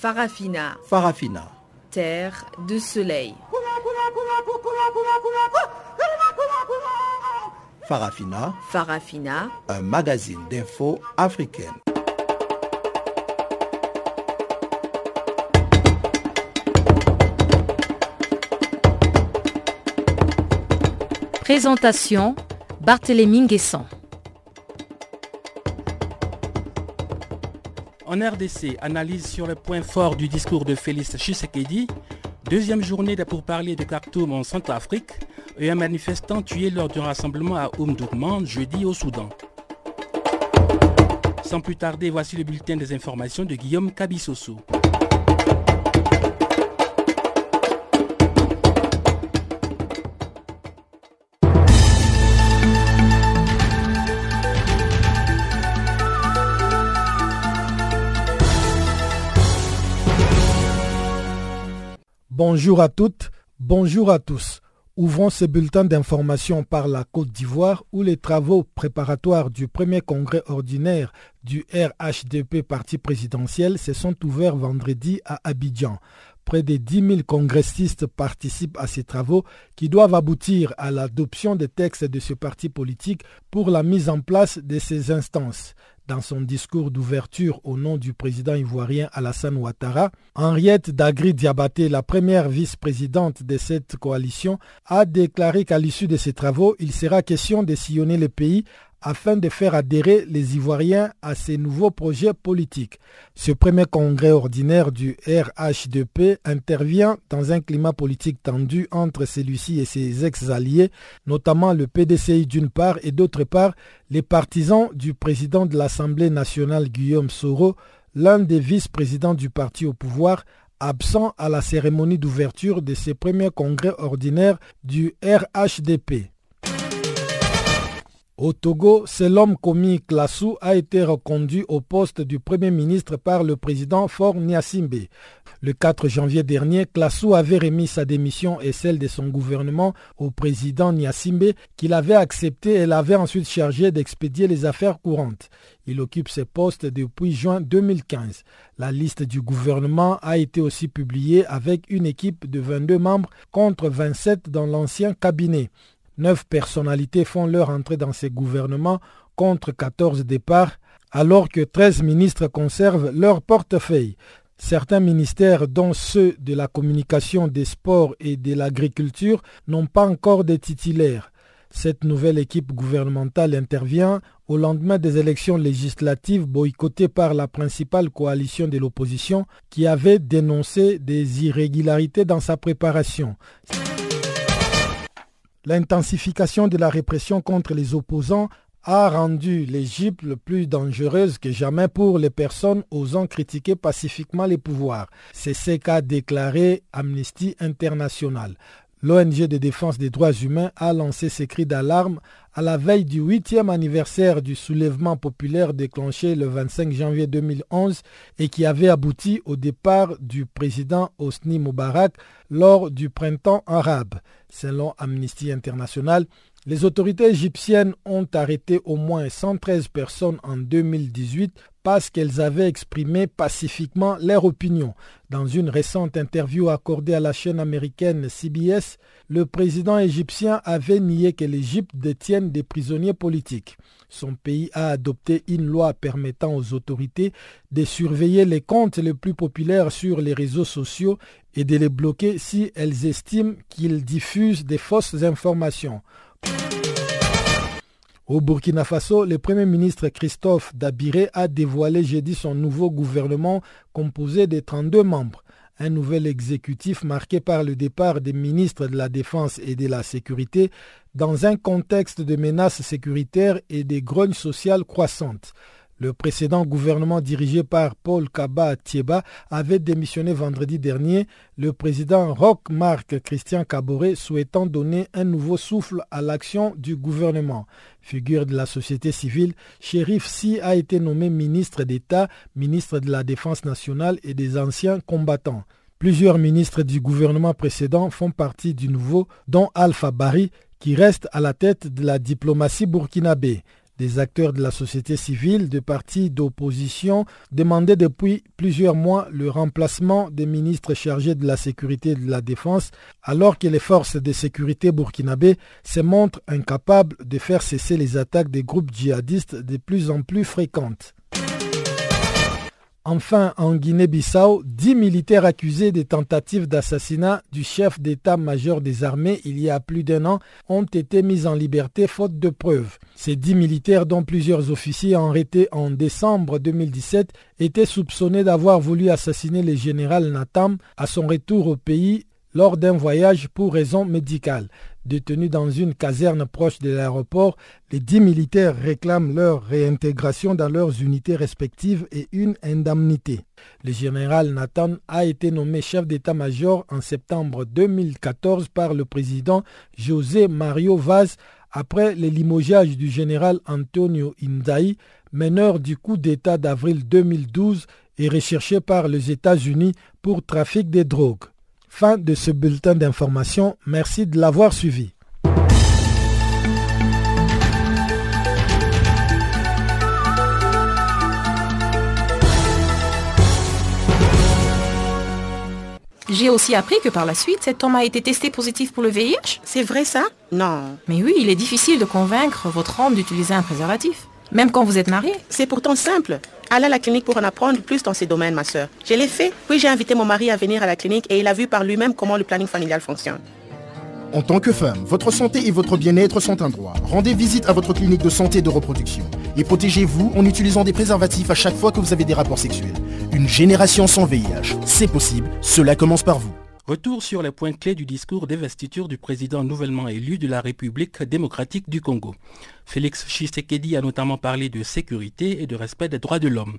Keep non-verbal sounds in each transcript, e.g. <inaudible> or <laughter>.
Farafina. Farafina. Terre de soleil. Farafina. Farafina. Un magazine d'infos africaine. Présentation Barthélémy Nguesson. En RDC, analyse sur le point fort du discours de Félix Tshisekedi, deuxième journée de pourparlers de Khartoum en Centrafrique et un manifestant tué lors d'un rassemblement à Oumdourman jeudi au Soudan. Sans plus tarder, voici le bulletin des informations de Guillaume Kabissoso. Bonjour à toutes, bonjour à tous. Ouvrons ce bulletin d'information par la Côte d'Ivoire où les travaux préparatoires du premier congrès ordinaire du RHDP parti présidentiel se sont ouverts vendredi à Abidjan. Près de 10 000 congressistes participent à ces travaux qui doivent aboutir à l'adoption des textes de ce parti politique pour la mise en place de ces instances. Dans son discours d'ouverture au nom du président ivoirien Alassane Ouattara, Henriette Dagri Diabaté, la première vice-présidente de cette coalition, a déclaré qu'à l'issue de ces travaux, il sera question de sillonner le pays afin de faire adhérer les Ivoiriens à ces nouveaux projets politiques. Ce premier congrès ordinaire du RHDP intervient dans un climat politique tendu entre celui-ci et ses ex-alliés, notamment le PDCI d'une part et d'autre part les partisans du président de l'Assemblée nationale Guillaume Soro, l'un des vice-présidents du parti au pouvoir, absent à la cérémonie d'ouverture de ce premier congrès ordinaire du RHDP. Au Togo, c'est l'homme commis Klassou a été reconduit au poste du Premier ministre par le président Fort Nyasimbe. Le 4 janvier dernier, Klassou avait remis sa démission et celle de son gouvernement au président Nyasimbe qu'il avait accepté et l'avait ensuite chargé d'expédier les affaires courantes. Il occupe ce poste depuis juin 2015. La liste du gouvernement a été aussi publiée avec une équipe de 22 membres contre 27 dans l'ancien cabinet. Neuf personnalités font leur entrée dans ces gouvernements contre 14 départs, alors que 13 ministres conservent leur portefeuille. Certains ministères, dont ceux de la communication, des sports et de l'agriculture, n'ont pas encore de titulaires. Cette nouvelle équipe gouvernementale intervient au lendemain des élections législatives boycottées par la principale coalition de l'opposition qui avait dénoncé des irrégularités dans sa préparation. L'intensification de la répression contre les opposants a rendu l'Égypte le plus dangereuse que jamais pour les personnes osant critiquer pacifiquement les pouvoirs. C'est ce qu'a déclaré Amnesty International. L'ONG de défense des droits humains a lancé ses cris d'alarme à la veille du huitième anniversaire du soulèvement populaire déclenché le 25 janvier 2011 et qui avait abouti au départ du président Hosni Moubarak lors du printemps arabe. Selon Amnesty International, les autorités égyptiennes ont arrêté au moins 113 personnes en 2018 parce qu'elles avaient exprimé pacifiquement leur opinion. Dans une récente interview accordée à la chaîne américaine CBS, le président égyptien avait nié que l'Égypte détienne des prisonniers politiques. Son pays a adopté une loi permettant aux autorités de surveiller les comptes les plus populaires sur les réseaux sociaux et de les bloquer si elles estiment qu'ils diffusent des fausses informations. Au Burkina Faso, le Premier ministre Christophe Dabiré a dévoilé jeudi son nouveau gouvernement composé de 32 membres. Un nouvel exécutif marqué par le départ des ministres de la Défense et de la Sécurité dans un contexte de menaces sécuritaires et de grognes sociales croissantes. Le précédent gouvernement dirigé par Paul Kaba Thieba avait démissionné vendredi dernier, le président Roch Marc Christian Caboret souhaitant donner un nouveau souffle à l'action du gouvernement. Figure de la société civile, Shérif Si a été nommé ministre d'État, ministre de la Défense nationale et des anciens combattants. Plusieurs ministres du gouvernement précédent font partie du nouveau, dont Alpha Bari, qui reste à la tête de la diplomatie burkinabé. Des acteurs de la société civile, de partis d'opposition demandaient depuis plusieurs mois le remplacement des ministres chargés de la sécurité et de la défense, alors que les forces de sécurité burkinabées se montrent incapables de faire cesser les attaques des groupes djihadistes de plus en plus fréquentes. Enfin, en Guinée-Bissau, dix militaires accusés des tentatives d'assassinat du chef d'état-major des armées il y a plus d'un an ont été mis en liberté faute de preuves. Ces dix militaires, dont plusieurs officiers arrêtés en décembre 2017, étaient soupçonnés d'avoir voulu assassiner le général Natam à son retour au pays lors d'un voyage pour raison médicale. Détenus dans une caserne proche de l'aéroport, les dix militaires réclament leur réintégration dans leurs unités respectives et une indemnité. Le général Nathan a été nommé chef d'état-major en septembre 2014 par le président José Mario Vaz après le limogeage du général Antonio Indaï, meneur du coup d'État d'avril 2012 et recherché par les États-Unis pour trafic de drogue. Fin de ce bulletin d'information. Merci de l'avoir suivi. J'ai aussi appris que par la suite, cet homme a été testé positif pour le VIH. C'est vrai ça? Non. Mais oui, il est difficile de convaincre votre homme d'utiliser un préservatif. Même quand vous êtes marié. C'est pourtant simple. Allez à la clinique pour en apprendre plus dans ces domaines, ma soeur. Je l'ai fait, puis j'ai invité mon mari à venir à la clinique et il a vu par lui-même comment le planning familial fonctionne. En tant que femme, votre santé et votre bien-être sont un droit. Rendez visite à votre clinique de santé et de reproduction. Et protégez-vous en utilisant des préservatifs à chaque fois que vous avez des rapports sexuels. Une génération sans VIH, c'est possible, cela commence par vous. Retour sur les points clés du discours d'investiture du président nouvellement élu de la République démocratique du Congo. Félix Tshisekedi a notamment parlé de sécurité et de respect des droits de l'homme.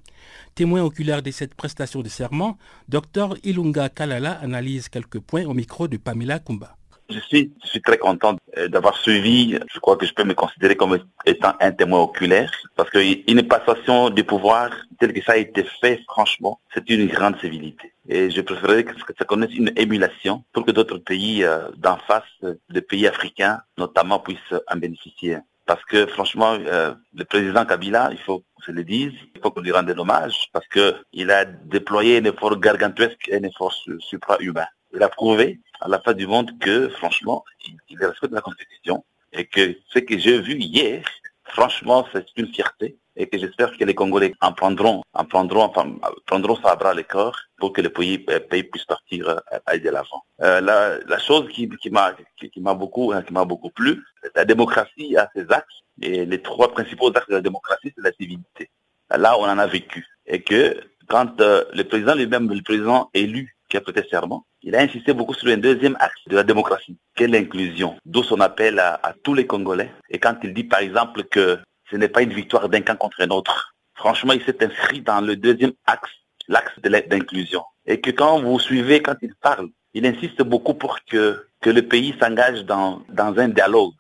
Témoin oculaire de cette prestation de serment, Dr Ilunga Kalala analyse quelques points au micro de Pamela Kumba. Je suis, très content euh, d'avoir suivi, je crois que je peux me considérer comme étant un témoin oculaire, parce qu'une passation du pouvoir telle que ça a été fait, franchement, c'est une grande civilité. Et je préférerais que ça connaisse une émulation pour que d'autres pays euh, d'en face, euh, des pays africains notamment, puissent en bénéficier. Parce que franchement, le président Kabila, il faut qu'on se le dise, il faut qu'on lui rende hommage, parce qu'il a déployé un effort gargantuesque, un effort supra-humain. Il a prouvé à la fin du monde que, franchement, il, respecte la Constitution et que ce que j'ai vu hier, franchement, c'est une fierté et que j'espère que les Congolais en prendront, en prendront, enfin, prendront ça à bras le corps pour que le pays, euh, puisse partir euh, de l'avant. Euh, la, chose qui, qui m'a qui, m'a beaucoup hein, qui m'a beaucoup plu, la démocratie a ses axes et les trois principaux axes de la démocratie, c'est la civilité. Là, on en a vécu et que quand le président lui-même, le président élu qui a prêté serment, il a insisté beaucoup sur un deuxième axe de la démocratie, qui est l'inclusion, d'où son appel à, tous les Congolais. Et quand il dit par exemple que ce n'est pas une victoire d'un camp contre un autre, franchement, il s'est inscrit dans le deuxième axe, l'axe de l'inclusion. Et que quand vous suivez, quand il parle, il insiste beaucoup pour que, le pays s'engage dans un dialogue.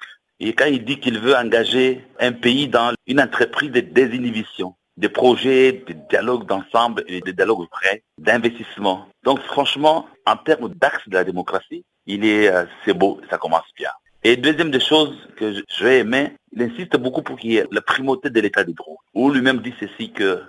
Et quand il dit qu'il veut engager un pays dans une entreprise de désinhibition, des projets, des dialogues d'ensemble et des dialogues vrais, d'investissement. Donc franchement, en termes d'axe de la démocratie, il est, euh, c'est beau, ça commence bien. Et deuxième des choses que je vais aimer, il insiste beaucoup pour qu'il y ait la primauté de l'état de droit. Ou lui-même dit ceci que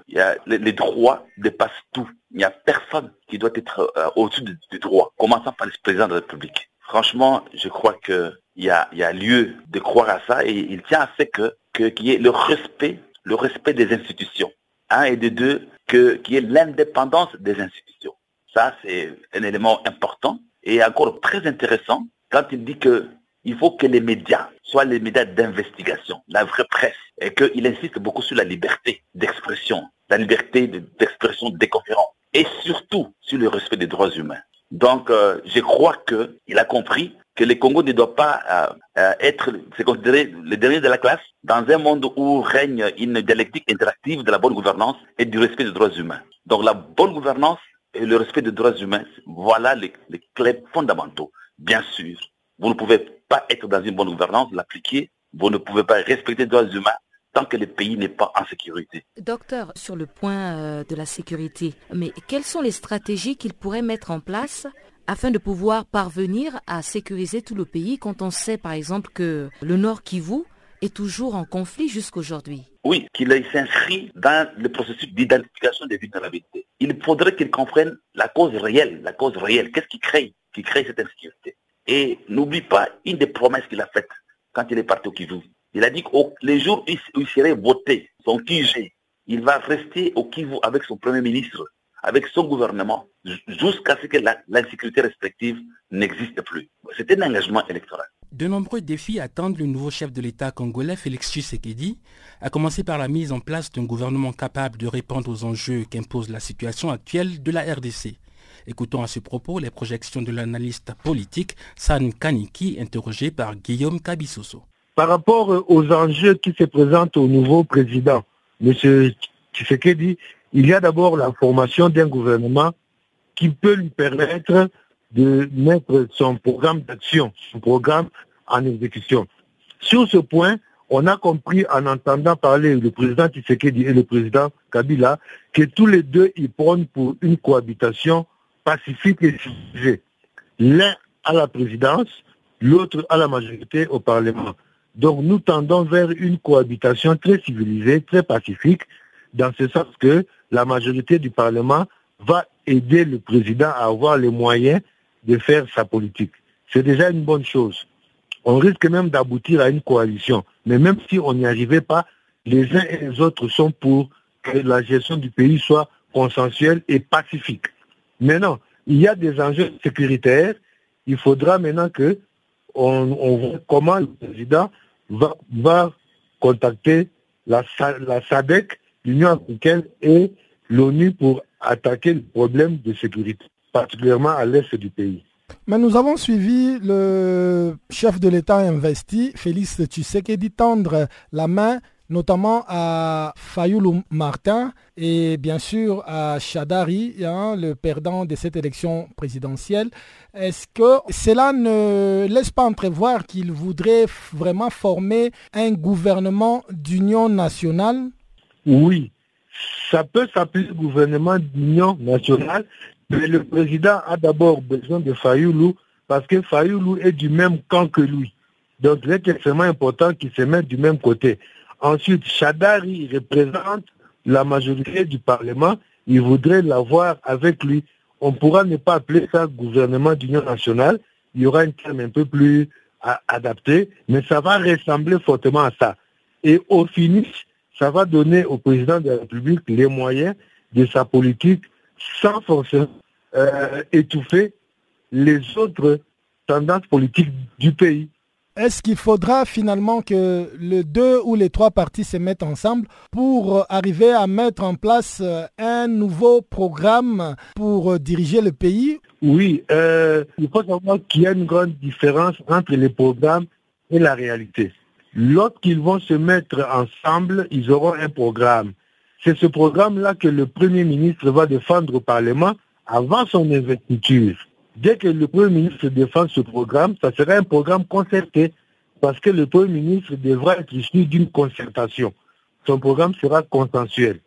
les, droits dépassent tout. Il n'y a personne qui doit être euh, au-dessus du, droit, commençant par le président de la République. Franchement, je crois qu'il y a, y a lieu de croire à ça et il tient à ce que qu'il y ait le respect le respect des institutions. Un et de deux, que, qui est l'indépendance des institutions. Ça, c'est un élément important et encore très intéressant quand il dit que il faut que les médias soient les médias d'investigation, la vraie presse, et qu'il insiste beaucoup sur la liberté d'expression, la liberté d'expression des conférences, et surtout sur le respect des droits humains. Donc, euh, je crois qu'il a compris que le Congo ne doit pas euh, euh, être, c'est considéré le dernier de la classe dans un monde où règne une dialectique interactive de la bonne gouvernance et du respect des droits humains. Donc la bonne gouvernance et le respect des droits humains, voilà les, les clés fondamentaux. Bien sûr, vous ne pouvez pas être dans une bonne gouvernance, l'appliquer, vous ne pouvez pas respecter les droits humains tant que le pays n'est pas en sécurité. Docteur, sur le point euh, de la sécurité, mais quelles sont les stratégies qu'il pourrait mettre en place afin de pouvoir parvenir à sécuriser tout le pays quand on sait par exemple que le Nord Kivu est toujours en conflit jusqu'aujourd'hui. Oui, qu'il s'inscrit dans le processus d'identification des vulnérabilités. Il faudrait qu'il comprenne la cause réelle, la cause réelle. Qu'est-ce qui crée, qui crée cette insécurité? Et n'oublie pas une des promesses qu'il a faites quand il est parti au Kivu. Il a dit que les jours où il serait voté, son QG, il va rester au Kivu avec son Premier ministre, avec son gouvernement, jusqu'à ce que l'insécurité respective n'existe plus. C'était un engagement électoral. De nombreux défis attendent le nouveau chef de l'État congolais, Félix Tshisekedi, à commencer par la mise en place d'un gouvernement capable de répondre aux enjeux qu'impose la situation actuelle de la RDC. Écoutons à ce propos les projections de l'analyste politique San Kaniki, interrogé par Guillaume Kabissoso. Par rapport aux enjeux qui se présentent au nouveau président, M. Tshisekedi, il y a d'abord la formation d'un gouvernement qui peut lui permettre de mettre son programme d'action, son programme en exécution. Sur ce point, on a compris en entendant parler le président Tshisekedi et le président Kabila que tous les deux ils prônent pour une cohabitation pacifique et civilisée. L'un à la présidence, l'autre à la majorité au Parlement. Donc nous tendons vers une cohabitation très civilisée, très pacifique, dans ce sens que la majorité du Parlement va aider le président à avoir les moyens de faire sa politique. C'est déjà une bonne chose. On risque même d'aboutir à une coalition. Mais même si on n'y arrivait pas, les uns et les autres sont pour que la gestion du pays soit consensuelle et pacifique. Maintenant, il y a des enjeux sécuritaires. Il faudra maintenant que on, voit comment le président va, contacter la, la SADEC, l'Union africaine et l'ONU pour attaquer le problème de sécurité, particulièrement à l'est du pays. Mais nous avons suivi le chef de l'État investi, Félix Tshisekedi, tendre la main notamment à Fayoulou Martin et bien sûr à Chadari, hein, le perdant de cette élection présidentielle. Est-ce que cela ne laisse pas entrevoir qu'il voudrait vraiment former un gouvernement d'union nationale? Oui, ça peut s'appeler gouvernement d'union nationale, mais le président a d'abord besoin de Fayoulou parce que Fayoulou est du même camp que lui. Donc il est extrêmement important qu'il se mette du même côté. Ensuite, Chadari représente la majorité du Parlement. Il voudrait l'avoir avec lui. On pourra ne pas appeler ça gouvernement d'union nationale. Il y aura un terme un peu plus adapté, mais ça va ressembler fortement à ça. Et au finish, ça va donner au président de la République les moyens de sa politique sans forcément euh, étouffer les autres tendances politiques du pays. Est-ce qu'il faudra finalement que les deux ou les trois partis se mettent ensemble pour arriver à mettre en place euh, un nouveau programme pour diriger le pays? Oui, euh, il faut savoir qu'il y a une grande différence entre les programmes et la réalité. Lorsqu'ils vont se mettre ensemble, ils auront un programme. C'est ce programme-là que le Premier ministre va défendre au Parlement avant son investiture. Dès que le Premier ministre défend ce programme, ça sera un programme concerté, parce que le Premier ministre devra être issu d'une concertation. Son programme sera consensuel.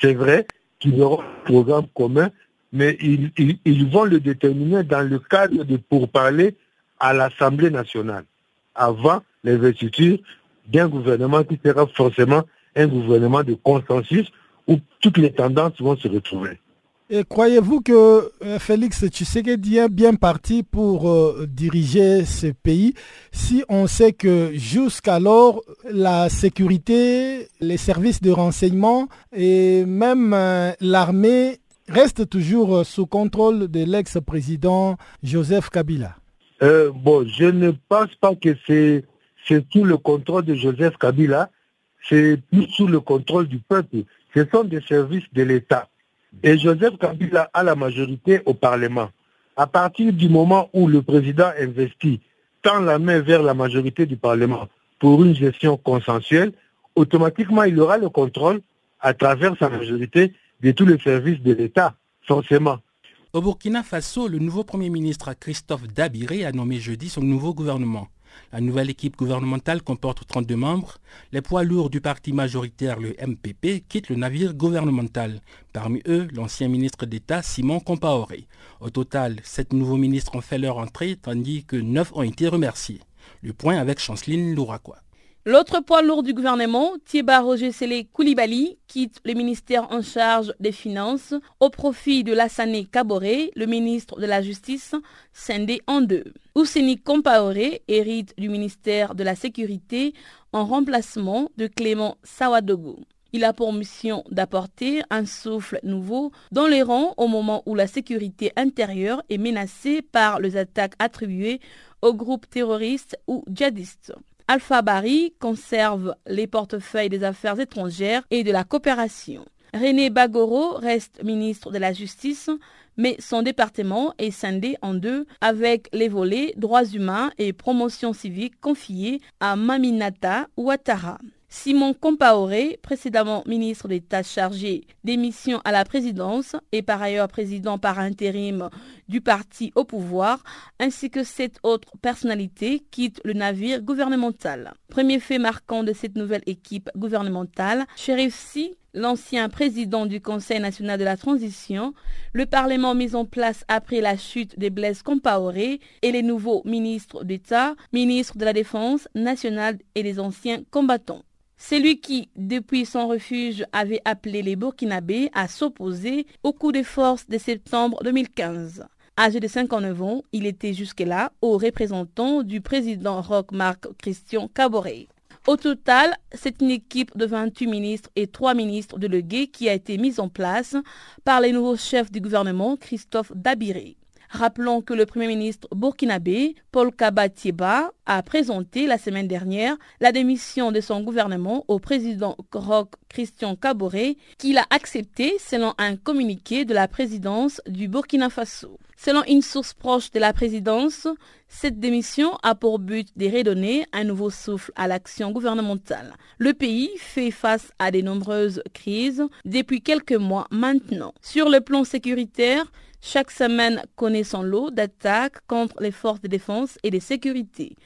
C'est vrai qu'ils auront un programme commun, mais ils, vont le déterminer dans le cadre de pourparler à l'Assemblée nationale, avant l'investiture d'un gouvernement qui sera forcément un gouvernement de consensus où toutes les tendances vont se retrouver. Et croyez-vous que euh, Félix Tshisekedi est bien parti pour euh, diriger ce pays si on sait que jusqu'alors la sécurité, les services de renseignement et même euh, l'armée restent toujours sous contrôle de l'ex-président Joseph Kabila? Bon, je ne pense pas que c'est sous le contrôle de Joseph Kabila, c'est plus sous le contrôle du peuple. Ce sont des services de l'État. Et Joseph Kabila a la majorité au Parlement. À partir du moment où le président investit, tend la main vers la majorité du Parlement pour une gestion consensuelle, automatiquement il aura le contrôle à travers sa majorité de tous les services de l'État, forcément. Au Burkina Faso, le nouveau Premier ministre Christophe Dabiré a nommé jeudi son nouveau gouvernement. La nouvelle équipe gouvernementale comporte 32 membres. Les poids lourds du parti majoritaire, le MPP, quittent le navire gouvernemental. Parmi eux, l'ancien ministre d'État Simon Compaoré. Au total, sept nouveaux ministres ont fait leur entrée, tandis que neuf ont été remerciés. Le point avec Chanceline Louraquois. L'autre poids lourd du gouvernement, Thieba Roger Sélé Koulibaly, quitte le ministère en charge des Finances au profit de Lassane Kaboré, le ministre de la Justice, scindé en deux. Ouseni Kompaoré hérite du ministère de la Sécurité en remplacement de Clément Sawadogo. Il a pour mission d'apporter un souffle nouveau dans les rangs au moment où la sécurité intérieure est menacée par les attaques attribuées aux groupes terroristes ou djihadistes. Alpha Bari conserve les portefeuilles des affaires étrangères et de la coopération. René Bagoro reste ministre de la Justice, mais son département est scindé en deux avec les volets droits humains et promotion civique confiés à Maminata Ouattara. Simon Compaoré, précédemment ministre d'État chargé des missions à la présidence et par ailleurs président par intérim du parti au pouvoir, ainsi que sept autres personnalités quittent le navire gouvernemental. Premier fait marquant de cette nouvelle équipe gouvernementale, Sheriff Si l'ancien président du Conseil national de la transition, le Parlement mis en place après la chute des Blaise Compaoré et les nouveaux ministres d'État, ministres de la Défense nationale et des anciens combattants. C'est lui qui, depuis son refuge, avait appelé les Burkinabés à s'opposer au coup de force de septembre 2015. Âgé de 59 ans, il était jusque-là au représentant du président Roch Marc Christian Caboret. Au total, c'est une équipe de 28 ministres et 3 ministres délégués qui a été mise en place par les nouveaux chefs du gouvernement Christophe Dabiré. Rappelons que le Premier ministre burkinabé, Paul Kabatieba, a présenté la semaine dernière la démission de son gouvernement au président Roch Christian Kaboré, qu'il a accepté selon un communiqué de la présidence du Burkina Faso. Selon une source proche de la présidence, cette démission a pour but de redonner un nouveau souffle à l'action gouvernementale. Le pays fait face à de nombreuses crises depuis quelques mois maintenant. Sur le plan sécuritaire, chaque semaine connaît son lot d'attaques contre les forces de défense et de sécurité.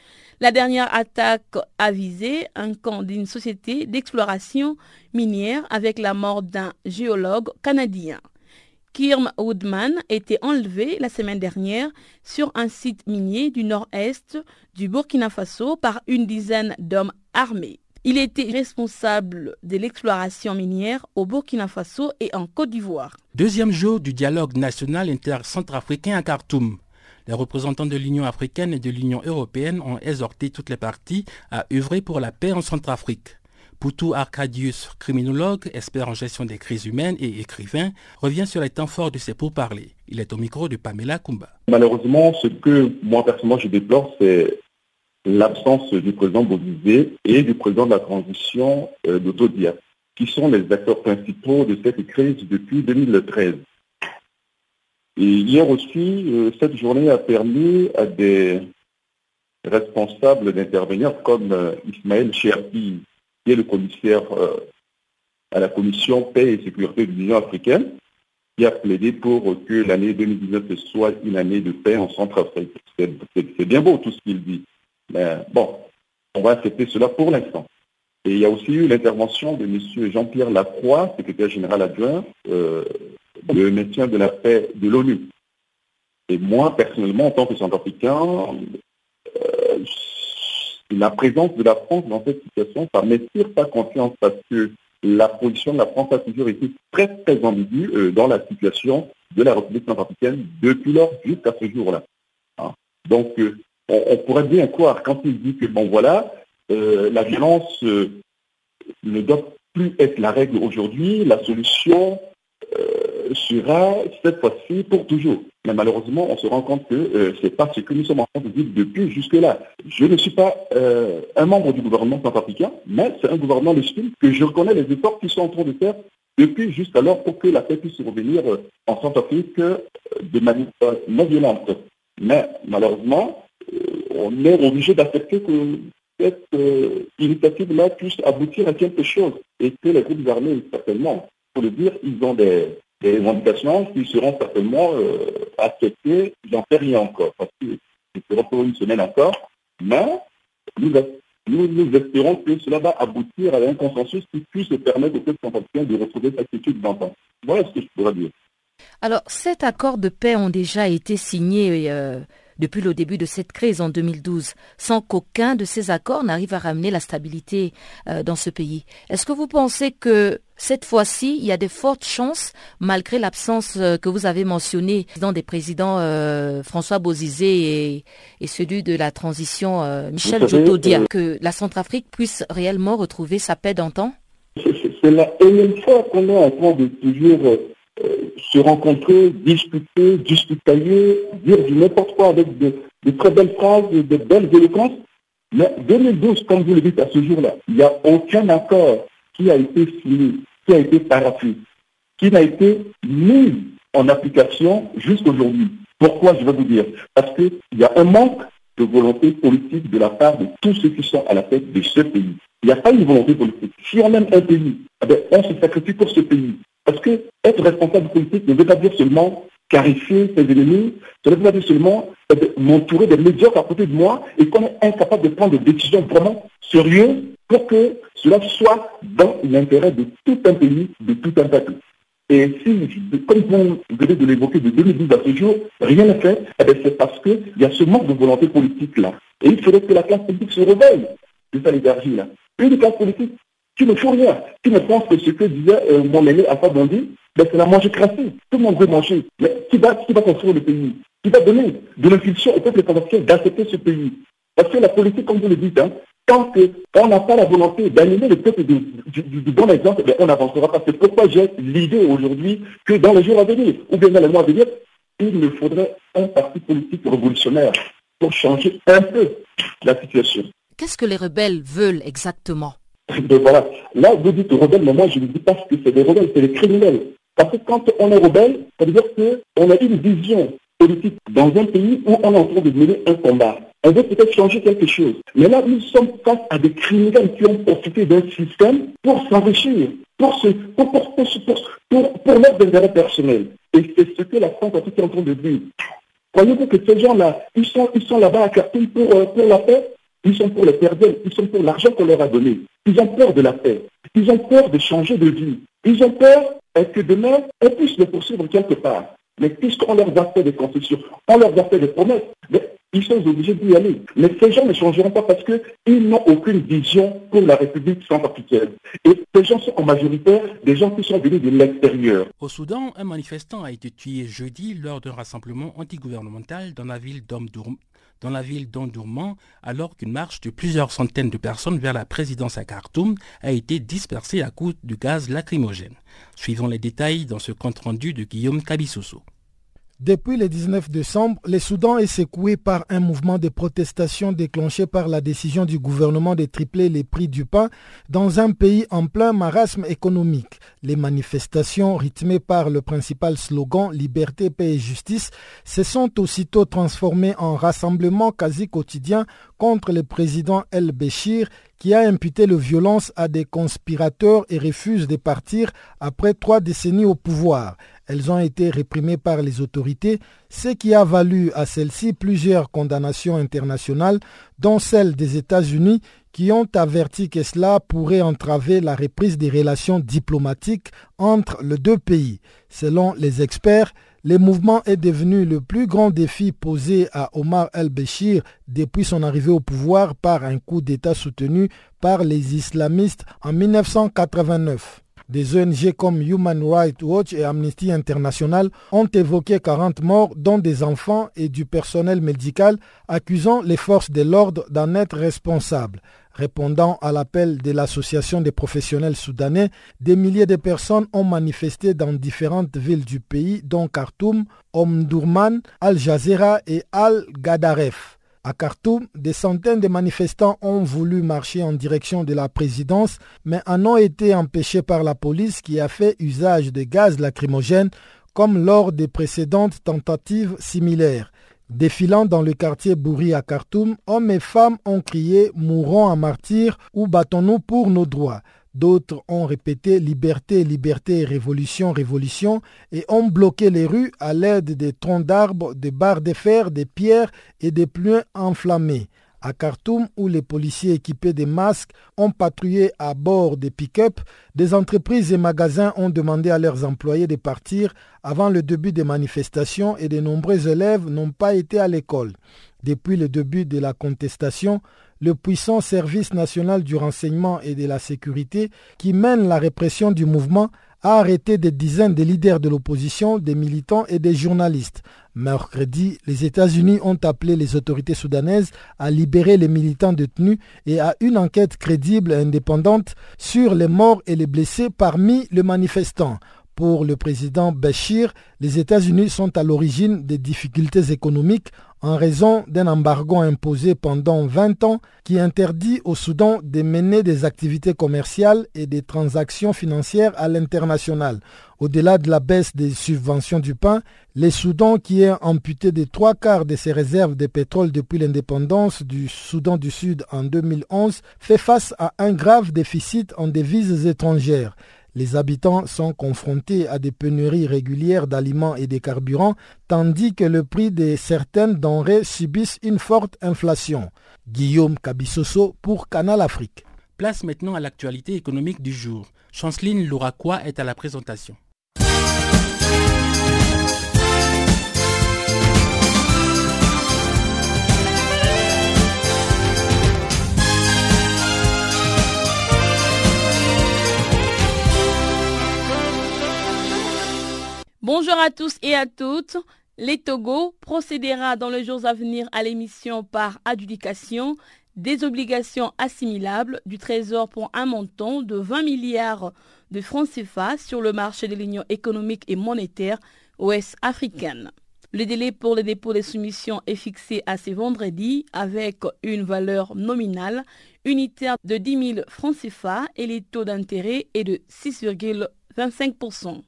La dernière attaque a visé un camp d'une société d'exploration minière avec la mort d'un géologue canadien. Kirm Woodman était enlevé la semaine dernière sur un site minier du nord-est du Burkina Faso par une dizaine d'hommes armés. Il était responsable de l'exploration minière au Burkina Faso et en Côte d'Ivoire. Deuxième jour du dialogue national intercentrafricain à Khartoum. Les représentants de l'Union africaine et de l'Union européenne ont exhorté toutes les parties à œuvrer pour la paix en Centrafrique. Poutou Arcadius, criminologue, expert en gestion des crises humaines et écrivain, revient sur les temps forts de ces pourparlers. Il est au micro de Pamela Kumba. Malheureusement, ce que moi personnellement je déplore, c'est l'absence du président Bobizé et du président de la transition euh, qui sont les acteurs principaux de cette crise depuis 2013. Et hier aussi, euh, cette journée a permis à des responsables d'intervenir comme euh, Ismaël Cherpi, qui est le commissaire à la commission paix et sécurité de l'Union africaine, qui a plaidé pour que l'année 2019 soit une année de paix en Centrafrique. C'est bien beau tout ce qu'il dit. Mais bon, on va accepter cela pour l'instant. Et il y a aussi eu l'intervention de M. Jean-Pierre Lacroix, secrétaire général adjoint euh, de maintien de la paix de l'ONU. Et moi, personnellement, en tant que centrafricain, euh, la présence de la France dans cette situation, ça m'inspire pas confiance parce que la position de la France a toujours été très, très ambiguë euh, dans la situation de la République centrafricaine depuis lors jusqu'à ce jour-là. Hein. Donc, euh, on, pourrait bien croire quand il dit que, bon voilà, euh, la violence euh, ne doit plus être la règle aujourd'hui, la solution sera cette fois-ci pour toujours. Mais malheureusement, on se rend compte que c'est pas ce que nous sommes en train de dire depuis jusque-là. Je ne suis pas un membre du gouvernement centrafricain, mais c'est un gouvernement Chine que je reconnais les efforts qu'ils sont en train de faire depuis jusqu'alors pour que la paix puisse revenir en Centrafrique de manière non violente. Mais malheureusement, on est obligé d'accepter que cette euh, initiative-là puisse aboutir à quelque chose et que les groupes armés, certainement, pour le dire, ils ont des, revendications qui seront certainement euh, acceptées, j'en sais rien encore, parce ce sera pour une semaine encore, mais nous, espérons que cela va aboutir à un consensus qui puisse permettre aux peuples de retrouver cette attitude d'entente. Voilà ce que je pourrais dire. Alors, cet accord de paix ont déjà été signés euh, depuis le début de cette crise en 2012, sans qu'aucun de ces accords n'arrive à ramener la stabilité euh, dans ce pays. Est-ce que vous pensez que cette fois-ci, il y a de fortes chances, malgré l'absence euh, que vous avez mentionnée dans des présidents euh, François Bozizé et, celui de la transition Michel Jotodia, que la Centrafrique puisse réellement retrouver sa paix d'antan? C'est la énième fois qu'on est en train de toujours se rencontrer, discuter, discutailler, dire du n'importe quoi avec de, très belles phrases, de belles éloquences. Mais 2012, comme vous le dites à ce jour-là, il n'y a aucun accord qui a été signé, qui a été paraffé, qui n'a été mis en application jusqu'aujourd'hui. Pourquoi je vais vous dire? Parce qu'il y a un manque de volonté politique de la part de tous ceux qui sont à la tête de ce pays. Il n'y a pas une volonté politique. Si on aime un pays, eh on se sacrifie pour ce pays. Parce que être responsable politique ne veut pas dire seulement clarifier ses ennemis, ça ne veut pas dire seulement m'entourer des médiocres à côté de moi et qu'on est incapable de prendre des décisions vraiment sérieuses pour que cela soit dans l'intérêt de tout un pays, de tout un peuple. Et si, comme vous venez de l'évoquer de 2012 à ce jour, rien n'est fait, eh c'est parce qu'il y a ce manque de volonté politique-là. Et il faudrait que la classe politique se réveille de cette énergie-là. Une classe politique tu ne fais rien. Tu ne penses que ce que disait euh, mon aîné Alpha Bondi, ben, c'est la manger crassée. Tout le monde veut manger. Mais qui va, qui va construire le pays? Qui va donner de l'impulsion au peuple français d'accepter ce pays? Parce que la politique, comme vous le dites, hein, tant qu'on n'a pas la volonté d'animer le peuple du, bon exemple, ben, on n'avancera pas. C'est pourquoi j'ai l'idée aujourd'hui que dans les jours à venir, ou bien dans les mois à venir, il me faudrait un parti politique révolutionnaire pour changer un peu la situation. Qu'est-ce que les rebelles veulent exactement? <laughs> donc voilà. Là, vous dites rebelles, mais moi, je ne dis pas que c'est des rebelles, c'est des criminels. Parce que quand on est rebelle, ça veut dire qu'on a une vision politique dans un pays où on est en train de mener un combat. On veut peut-être changer quelque chose. Mais là, nous sommes face à des criminels qui ont profité d'un système pour s'enrichir, pour, se, pour, pour, pour, pour, leur intérêt personnel. Et c'est ce que la France est en train de dire. Croyez-vous que ces gens-là, ils sont, ils sont là-bas à Khartoum pour, euh, pour la paix? Ils sont pour les perdre, ils sont pour l'argent qu'on leur a donné. Ils ont peur de la paix. Ils ont peur de changer de vie. Ils ont peur que demain, on puisse les poursuivre quelque part. Mais puisqu'on leur a fait des concessions, on leur a fait des promesses, mais ils sont obligés d'y aller. Mais ces gens ne changeront pas parce qu'ils n'ont aucune vision pour la République centrafricaine. Et ces gens sont en majorité des gens qui sont venus de l'extérieur. Au Soudan, un manifestant a été tué jeudi lors d'un rassemblement antigouvernemental dans la ville d'Omdurman dans la ville d'Ondourman alors qu'une marche de plusieurs centaines de personnes vers la présidence à Khartoum a été dispersée à coup de gaz lacrymogène. Suivons les détails dans ce compte-rendu de Guillaume Cabissoso. Depuis le 19 décembre, le Soudan est secoué par un mouvement de protestation déclenché par la décision du gouvernement de tripler les prix du pain dans un pays en plein marasme économique. Les manifestations, rythmées par le principal slogan Liberté, paix et justice, se sont aussitôt transformées en rassemblements quasi quotidiens contre le président El Béchir qui a imputé le violence à des conspirateurs et refuse de partir après trois décennies au pouvoir. Elles ont été réprimées par les autorités, ce qui a valu à celles-ci plusieurs condamnations internationales, dont celle des États-Unis, qui ont averti que cela pourrait entraver la reprise des relations diplomatiques entre les deux pays. Selon les experts, le mouvement est devenu le plus grand défi posé à Omar el-Béchir depuis son arrivée au pouvoir par un coup d'État soutenu par les islamistes en 1989. Des ONG comme Human Rights Watch et Amnesty International ont évoqué 40 morts, dont des enfants et du personnel médical, accusant les forces de l'ordre d'en être responsables. Répondant à l'appel de l'Association des professionnels soudanais, des milliers de personnes ont manifesté dans différentes villes du pays, dont Khartoum, Omdurman, Al-Jazeera et Al-Gadaref. À Khartoum, des centaines de manifestants ont voulu marcher en direction de la présidence, mais en ont été empêchés par la police qui a fait usage de gaz lacrymogènes comme lors des précédentes tentatives similaires. Défilant dans le quartier Bouri à Khartoum, hommes et femmes ont crié Mourons à martyrs ou battons-nous pour nos droits. D'autres ont répété liberté, liberté, révolution, révolution et ont bloqué les rues à l'aide des troncs d'arbres, des barres de fer, des pierres et des pluins enflammés. À Khartoum, où les policiers équipés de masques ont patrouillé à bord des pick-up, des entreprises et magasins ont demandé à leurs employés de partir avant le début des manifestations et de nombreux élèves n'ont pas été à l'école. Depuis le début de la contestation, le puissant service national du renseignement et de la sécurité qui mène la répression du mouvement a arrêté des dizaines de leaders de l'opposition, des militants et des journalistes. Mercredi, les États-Unis ont appelé les autorités soudanaises à libérer les militants détenus et à une enquête crédible et indépendante sur les morts et les blessés parmi les manifestants. Pour le président Bachir, les États-Unis sont à l'origine des difficultés économiques en raison d'un embargo imposé pendant 20 ans qui interdit au Soudan de mener des activités commerciales et des transactions financières à l'international. Au-delà de la baisse des subventions du pain, le Soudan, qui est amputé de trois quarts de ses réserves de pétrole depuis l'indépendance du Soudan du Sud en 2011, fait face à un grave déficit en devises étrangères. Les habitants sont confrontés à des pénuries régulières d'aliments et de carburants, tandis que le prix de certaines denrées subissent une forte inflation. Guillaume Cabissoso pour Canal Afrique. Place maintenant à l'actualité économique du jour. Chanceline Louraquois est à la présentation. Bonjour à tous et à toutes. Les Togo procédera dans les jours à venir à l'émission par adjudication des obligations assimilables du Trésor pour un montant de 20 milliards de francs CFA sur le marché de l'Union économique et monétaire ouest africaine. Le délai pour le dépôt des soumissions est fixé à ce vendredi avec une valeur nominale unitaire de 10 000 francs CFA et les taux d'intérêt est de 6,25%.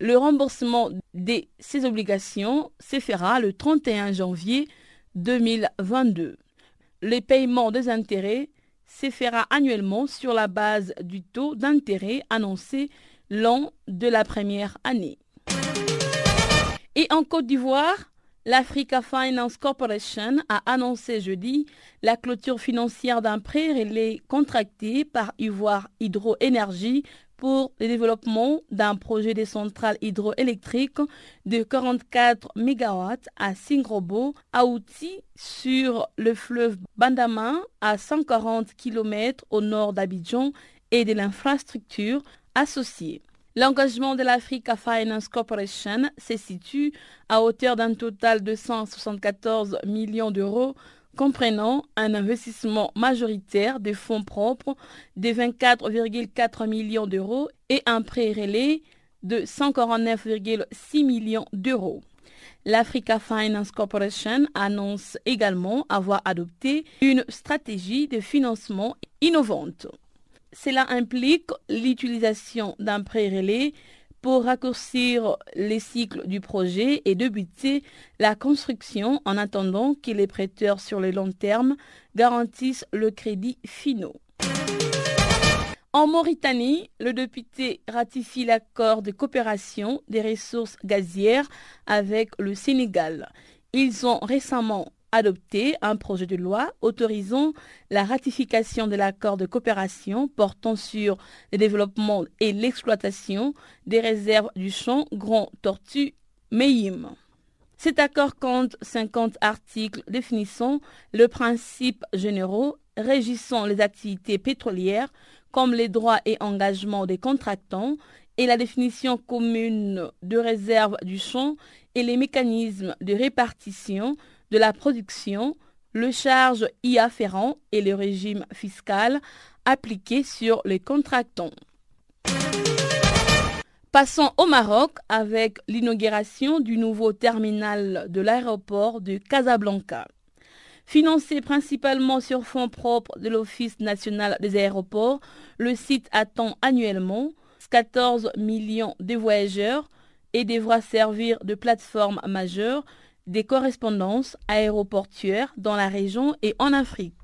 Le remboursement de ces obligations se fera le 31 janvier 2022. Le paiement des intérêts se fera annuellement sur la base du taux d'intérêt annoncé l'an de la première année. Et en Côte d'Ivoire, l'Africa Finance Corporation a annoncé jeudi la clôture financière d'un prêt relais contracté par Ivoire Hydroénergie pour le développement d'un projet de centrale hydroélectrique de 44 MW à Singrobo, à Outi, sur le fleuve Bandama, à 140 km au nord d'Abidjan et de l'infrastructure associée. L'engagement de l'Africa Finance Corporation se situe à hauteur d'un total de 174 millions d'euros comprenant un investissement majoritaire de fonds propres de 24,4 millions d'euros et un prêt relais de 149,6 millions d'euros. L'Africa Finance Corporation annonce également avoir adopté une stratégie de financement innovante. Cela implique l'utilisation d'un prêt relais pour raccourcir les cycles du projet et débuter la construction en attendant que les prêteurs sur le long terme garantissent le crédit finaux. En Mauritanie, le député ratifie l'accord de coopération des ressources gazières avec le Sénégal. Ils ont récemment adopté un projet de loi autorisant la ratification de l'accord de coopération portant sur le développement et l'exploitation des réserves du champ Grand Tortue Meïm. Cet accord compte 50 articles définissant le principe généraux régissant les activités pétrolières comme les droits et engagements des contractants et la définition commune de réserve du champ et les mécanismes de répartition de la production, le charge y afférent et le régime fiscal appliqué sur les contractants. Passons au Maroc avec l'inauguration du nouveau terminal de l'aéroport de Casablanca. Financé principalement sur fonds propres de l'Office national des aéroports, le site attend annuellement 14 millions de voyageurs et devra servir de plateforme majeure des correspondances aéroportuaires dans la région et en Afrique.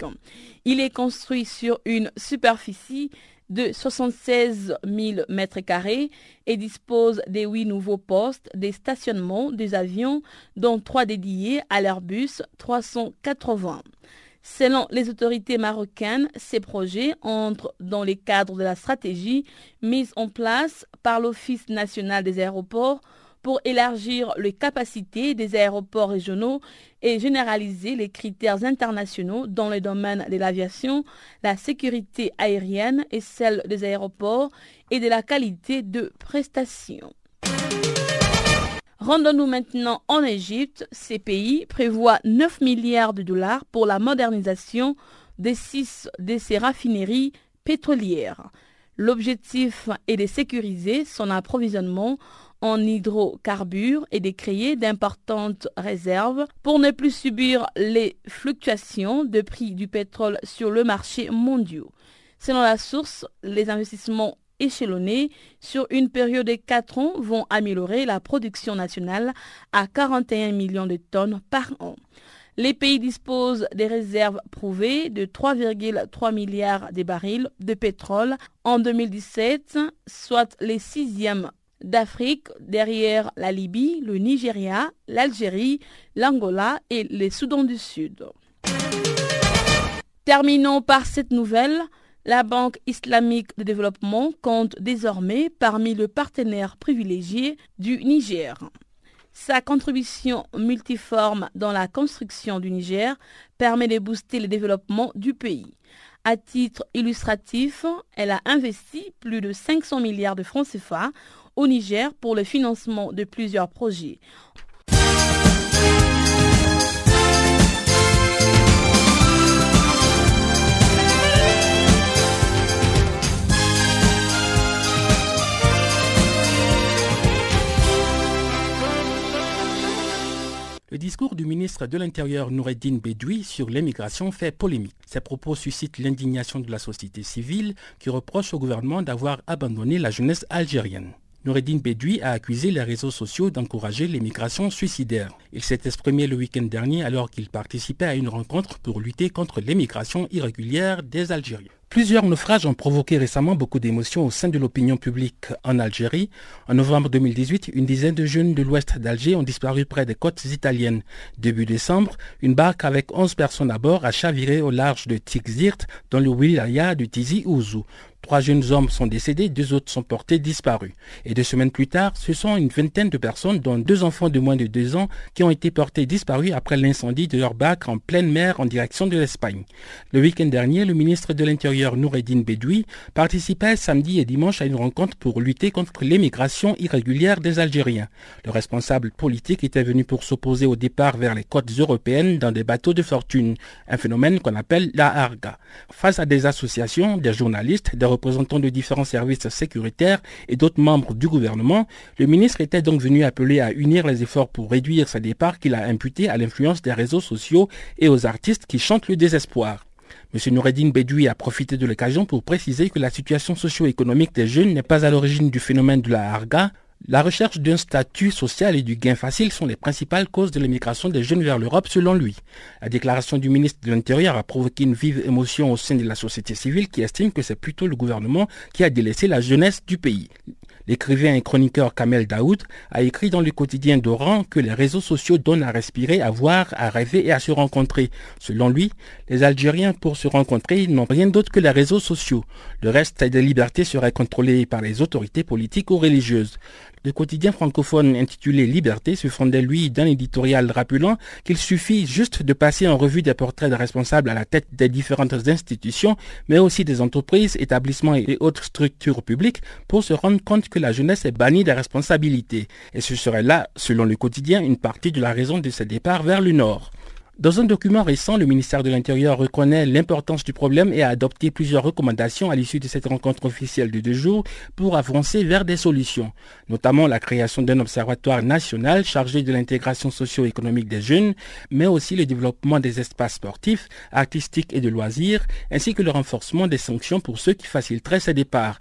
Il est construit sur une superficie de 76 000 m2 et dispose des huit nouveaux postes des stationnements des avions, dont trois dédiés à l'Airbus 380. Selon les autorités marocaines, ces projets entrent dans les cadres de la stratégie mise en place par l'Office national des aéroports pour élargir les capacités des aéroports régionaux et généraliser les critères internationaux dans le domaine de l'aviation, la sécurité aérienne et celle des aéroports et de la qualité de prestation. Rendons-nous maintenant en Égypte. Ces pays prévoient 9 milliards de dollars pour la modernisation des six de ces raffineries pétrolières. L'objectif est de sécuriser son approvisionnement en hydrocarbures et de créer d'importantes réserves pour ne plus subir les fluctuations de prix du pétrole sur le marché mondial. Selon la source, les investissements échelonnés sur une période de 4 ans vont améliorer la production nationale à 41 millions de tonnes par an. Les pays disposent des réserves prouvées de 3,3 milliards de barils de pétrole en 2017, soit les sixièmes d'Afrique derrière la Libye, le Nigeria, l'Algérie, l'Angola et les Soudan du Sud. Terminons par cette nouvelle. La Banque islamique de développement compte désormais parmi les partenaires privilégiés du Niger. Sa contribution multiforme dans la construction du Niger permet de booster le développement du pays. À titre illustratif, elle a investi plus de 500 milliards de francs CFA au Niger pour le financement de plusieurs projets. Le discours du ministre de l'Intérieur Noureddin Bedoui sur l'immigration fait polémique. Ces propos suscitent l'indignation de la société civile qui reproche au gouvernement d'avoir abandonné la jeunesse algérienne. Noureddin Bedoui a accusé les réseaux sociaux d'encourager l'immigration suicidaire. Il s'est exprimé le week-end dernier alors qu'il participait à une rencontre pour lutter contre l'immigration irrégulière des Algériens. Plusieurs naufrages ont provoqué récemment beaucoup d'émotions au sein de l'opinion publique en Algérie. En novembre 2018, une dizaine de jeunes de l'ouest d'Alger ont disparu près des côtes italiennes. Début décembre, une barque avec 11 personnes à bord a chaviré au large de Tixzirt dans le wilaya de Tizi Ouzou. Trois jeunes hommes sont décédés, deux autres sont portés disparus. Et deux semaines plus tard, ce sont une vingtaine de personnes, dont deux enfants de moins de deux ans, qui ont été portés disparus après l'incendie de leur barque en pleine mer en direction de l'Espagne. Le week-end dernier, le ministre de l'Intérieur Noureddin Bedoui participait samedi et dimanche à une rencontre pour lutter contre l'émigration irrégulière des Algériens. Le responsable politique était venu pour s'opposer au départ vers les côtes européennes dans des bateaux de fortune, un phénomène qu'on appelle la harga. Face à des associations, des journalistes, des représentants de différents services sécuritaires et d'autres membres du gouvernement, le ministre était donc venu appeler à unir les efforts pour réduire ce départ qu'il a imputé à l'influence des réseaux sociaux et aux artistes qui chantent le désespoir. M. Noureddin Bedoui a profité de l'occasion pour préciser que la situation socio-économique des jeunes n'est pas à l'origine du phénomène de la harga, la recherche d'un statut social et du gain facile sont les principales causes de l'émigration des jeunes vers l'Europe selon lui. La déclaration du ministre de l'Intérieur a provoqué une vive émotion au sein de la société civile qui estime que c'est plutôt le gouvernement qui a délaissé la jeunesse du pays. L'écrivain et chroniqueur Kamel Daoud a écrit dans le quotidien d'Oran que les réseaux sociaux donnent à respirer, à voir, à rêver et à se rencontrer. Selon lui, les Algériens pour se rencontrer n'ont rien d'autre que les réseaux sociaux. Le reste des libertés serait contrôlé par les autorités politiques ou religieuses. Le quotidien francophone intitulé Liberté se fondait lui d'un éditorial rappelant qu'il suffit juste de passer en revue des portraits de responsables à la tête des différentes institutions, mais aussi des entreprises, établissements et autres structures publiques pour se rendre compte que la jeunesse est bannie des responsabilités. Et ce serait là, selon le quotidien, une partie de la raison de ce départ vers le nord. Dans un document récent, le ministère de l'Intérieur reconnaît l'importance du problème et a adopté plusieurs recommandations à l'issue de cette rencontre officielle de deux jours pour avancer vers des solutions, notamment la création d'un observatoire national chargé de l'intégration socio-économique des jeunes, mais aussi le développement des espaces sportifs, artistiques et de loisirs, ainsi que le renforcement des sanctions pour ceux qui faciliteraient ces départs.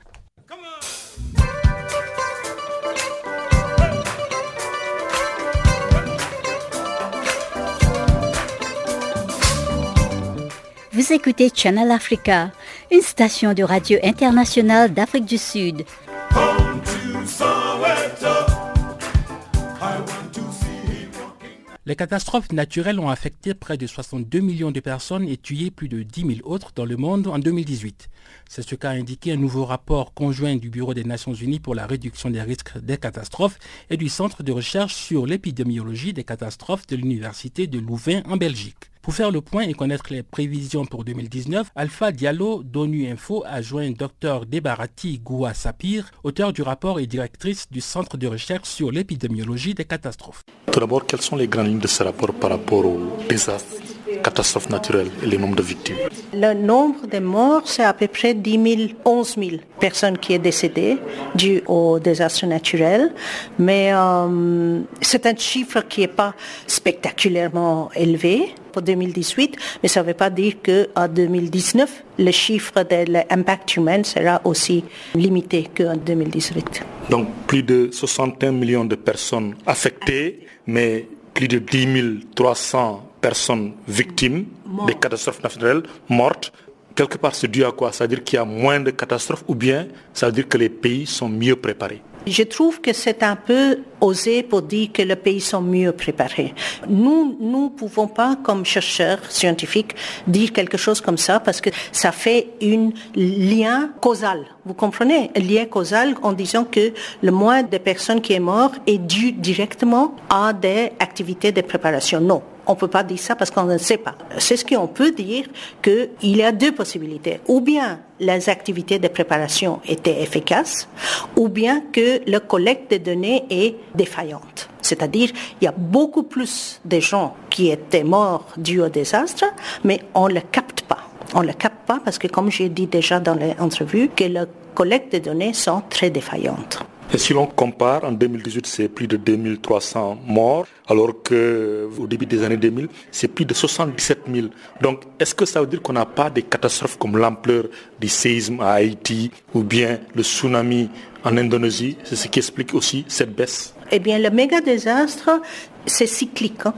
Vous écoutez Channel Africa, une station de radio internationale d'Afrique du Sud. Les catastrophes naturelles ont affecté près de 62 millions de personnes et tué plus de 10 000 autres dans le monde en 2018. C'est ce qu'a indiqué un nouveau rapport conjoint du Bureau des Nations Unies pour la réduction des risques des catastrophes et du Centre de recherche sur l'épidémiologie des catastrophes de l'Université de Louvain en Belgique. Pour faire le point et connaître les prévisions pour 2019, Alpha Diallo d'ONU Info a joint Dr Debarati Goua Sapir, auteur du rapport et directrice du Centre de recherche sur l'épidémiologie des catastrophes. Tout d'abord, quelles sont les grandes lignes de ce rapport par rapport aux désastres catastrophes naturelles et les nombres de victimes Le nombre de morts, c'est à peu près 10 000, 11 000 personnes qui sont décédées dues aux désastres naturels. Mais euh, c'est un chiffre qui n'est pas spectaculairement élevé pour 2018, mais ça ne veut pas dire qu'en 2019, le chiffre de l'impact humain sera aussi limité qu'en 2018. Donc plus de 61 millions de personnes affectées, mais plus de 10 300 personnes victimes des catastrophes naturelles mortes. Quelque part, c'est dû à quoi? Ça veut dire qu'il y a moins de catastrophes ou bien ça veut dire que les pays sont mieux préparés? Je trouve que c'est un peu osé pour dire que les pays sont mieux préparés. Nous ne pouvons pas, comme chercheurs scientifiques, dire quelque chose comme ça parce que ça fait un lien causal. Vous comprenez? Un lien causal en disant que le moins de personnes qui est mort est dû directement à des activités de préparation. Non. On peut pas dire ça parce qu'on ne sait pas. C'est ce qu'on peut dire qu'il y a deux possibilités. Ou bien les activités de préparation étaient efficaces, ou bien que la collecte de données est défaillante. C'est-à-dire, il y a beaucoup plus de gens qui étaient morts dû au désastre, mais on ne le capte pas. On ne le capte pas parce que, comme j'ai dit déjà dans l'entrevue, que la collecte de données sont très défaillantes. Et si l'on compare, en 2018, c'est plus de 2300 morts, alors qu'au début des années 2000, c'est plus de 77 000. Donc, est-ce que ça veut dire qu'on n'a pas des catastrophes comme l'ampleur du séisme à Haïti ou bien le tsunami en Indonésie? C'est ce qui explique aussi cette baisse. Eh bien, le méga désastre, c'est cyclique. Hein.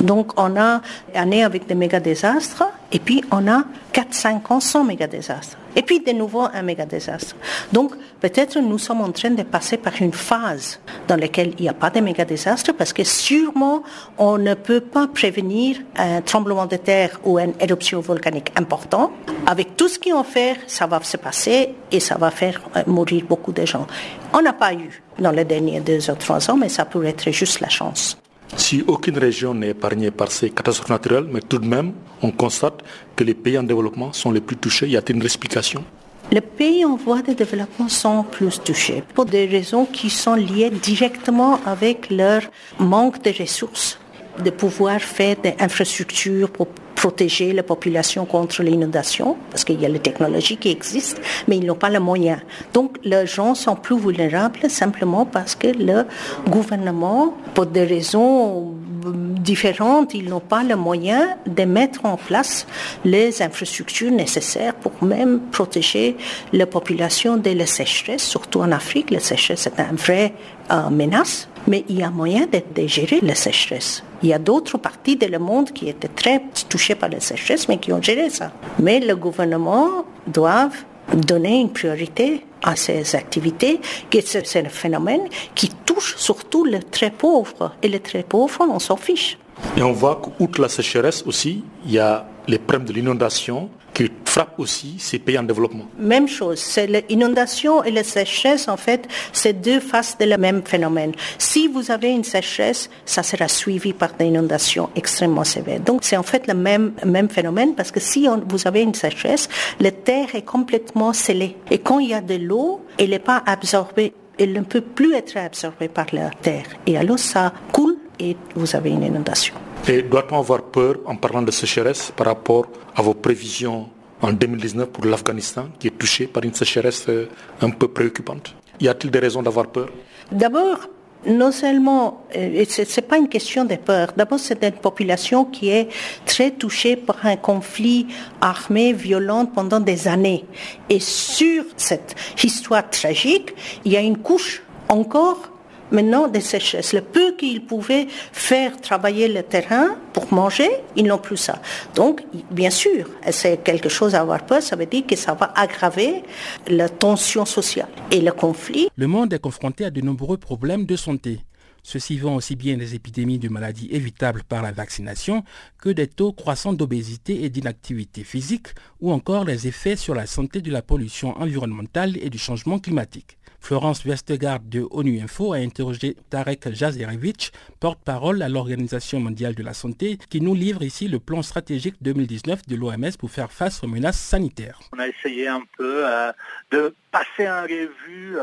Donc on a année avec des méga désastres et puis on a 4-5 ans sans méga désastres. Et puis de nouveau un méga désastre. Donc peut-être nous sommes en train de passer par une phase dans laquelle il n'y a pas de méga désastres parce que sûrement on ne peut pas prévenir un tremblement de terre ou une éruption volcanique important. Avec tout ce qu'ils ont fait, ça va se passer et ça va faire euh, mourir beaucoup de gens. On n'a pas eu dans les derniers deux ou trois ans, mais ça pourrait être juste la chance. Si aucune région n'est épargnée par ces catastrophes naturelles, mais tout de même, on constate que les pays en développement sont les plus touchés. Y a-t-il une explication? Les pays en voie de développement sont plus touchés pour des raisons qui sont liées directement avec leur manque de ressources, de pouvoir faire des infrastructures pour protéger la population contre l'inondation, parce qu'il y a les technologies qui existent, mais ils n'ont pas les moyens. Donc les gens sont plus vulnérables simplement parce que le gouvernement, pour des raisons différentes, ils n'ont pas les moyens de mettre en place les infrastructures nécessaires pour même protéger la population de la sécheresse, surtout en Afrique. La sécheresse est une vraie euh, menace, mais il y a moyen de, de gérer la sécheresse. Il y a d'autres parties du monde qui étaient très touchées par la sécheresse, mais qui ont géré ça. Mais le gouvernement doit donner une priorité à ces activités, c'est un phénomène qui touche surtout les très pauvres. Et les très pauvres, on s'en fiche. Et on voit qu'outre la sécheresse aussi, il y a les problèmes de l'inondation qui frappent aussi ces pays en développement. Même chose, c'est l'inondation et la sécheresse, en fait, c'est deux faces de le même phénomène. Si vous avez une sécheresse, ça sera suivi par des inondations extrêmement sévères. Donc c'est en fait le même, même phénomène parce que si vous avez une sécheresse, la terre est complètement scellée. Et quand il y a de l'eau, elle n'est pas absorbée, elle ne peut plus être absorbée par la terre. Et alors ça coule et vous avez une inondation. Et doit-on avoir peur en parlant de sécheresse par rapport à vos prévisions en 2019 pour l'Afghanistan qui est touché par une sécheresse euh, un peu préoccupante? Y a-t-il des raisons d'avoir peur? D'abord, non seulement, euh, ce n'est pas une question de peur, d'abord c'est une population qui est très touchée par un conflit armé violent pendant des années. Et sur cette histoire tragique, il y a une couche encore maintenant des sécheresses. Le peu qu'ils pouvaient faire travailler le terrain pour manger, ils n'ont plus ça. Donc, bien sûr, c'est quelque chose à avoir peur, ça veut dire que ça va aggraver la tension sociale et le conflit. Le monde est confronté à de nombreux problèmes de santé. Ceci vont aussi bien des épidémies de maladies évitables par la vaccination que des taux croissants d'obésité et d'inactivité physique ou encore les effets sur la santé de la pollution environnementale et du changement climatique. Florence Westergaard de ONU Info a interrogé Tarek Jazerevich, porte-parole à l'Organisation mondiale de la santé, qui nous livre ici le plan stratégique 2019 de l'OMS pour faire face aux menaces sanitaires. On a essayé un peu euh, de passer en revue euh,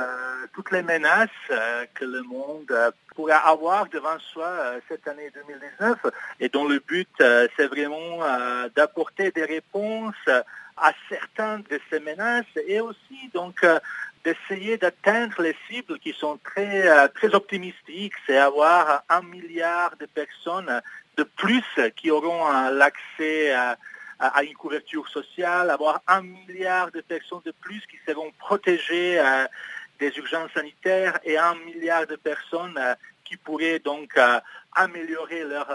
toutes les menaces euh, que le monde pourrait avoir devant soi cette année 2019 et dont le but c'est vraiment d'apporter des réponses à certaines de ces menaces et aussi donc d'essayer d'atteindre les cibles qui sont très, euh, très optimistiques, c'est avoir un milliard de personnes de plus qui auront euh, l'accès à, une couverture sociale, avoir un milliard de personnes de plus qui seront protégées euh, des urgences sanitaires et un milliard de personnes qui pourraient donc améliorer leur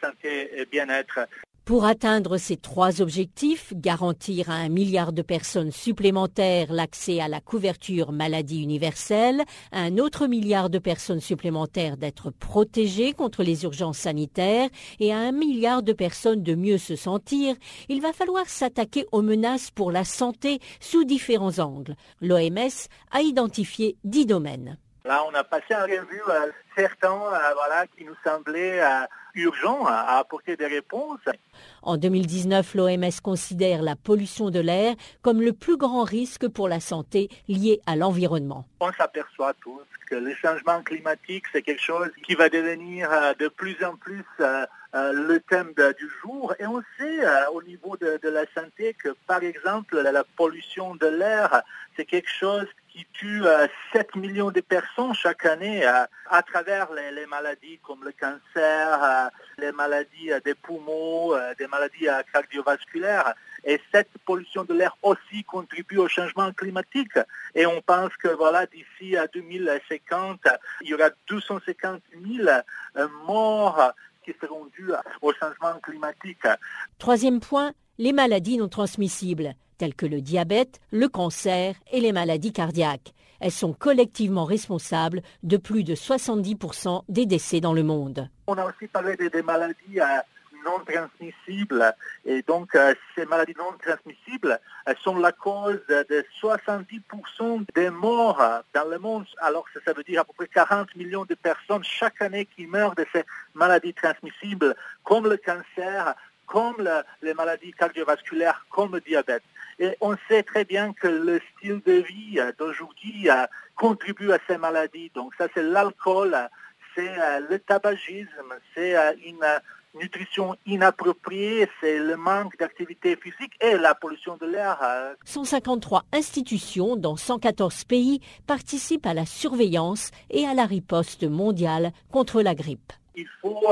santé et bien-être. Pour atteindre ces trois objectifs, garantir à un milliard de personnes supplémentaires l'accès à la couverture maladie universelle, à un autre milliard de personnes supplémentaires d'être protégées contre les urgences sanitaires et à un milliard de personnes de mieux se sentir, il va falloir s'attaquer aux menaces pour la santé sous différents angles. L'OMS a identifié dix domaines. Là, on a passé en revue euh, certains euh, qui nous semblaient euh, urgents à apporter des réponses. En 2019, l'OMS considère la pollution de l'air comme le plus grand risque pour la santé lié à l'environnement. On s'aperçoit tous que le changement climatique, c'est quelque chose qui va devenir de plus en plus le thème du jour. Et on sait au niveau de, la santé que, par exemple, la pollution de l'air, c'est quelque chose qui tue 7 euh, millions de personnes chaque année euh, à travers les, maladies comme le cancer, euh, les maladies des poumons, des maladies cardiovasculaires. Et cette pollution de l'air aussi contribue au changement climatique. Et on pense que voilà, d'ici à 2050, il y aura 250 000 morts qui seront dues au changement climatique. Troisième point, les maladies non transmissibles telles que le diabète, le cancer et les maladies cardiaques. Elles sont collectivement responsables de plus de 70% des décès dans le monde. On a aussi parlé des, maladies euh, non transmissibles. Et donc, euh, ces maladies non transmissibles sont la cause de 70% des morts dans le monde. Alors, ça veut dire à peu près 40 millions de personnes chaque année qui meurent de ces maladies transmissibles, comme le cancer, comme les maladies cardiovasculaires, comme le diabète. Et on sait très bien que le style de vie d'aujourd'hui contribue à ces maladies. Donc ça, c'est l'alcool, c'est euh, le tabagisme, c'est euh, une nutrition inappropriée, c'est le manque d'activité physique et la pollution de l'air. 153 euh. institutions dans 114 pays participent à la surveillance et à la riposte mondiale contre la grippe. Il faut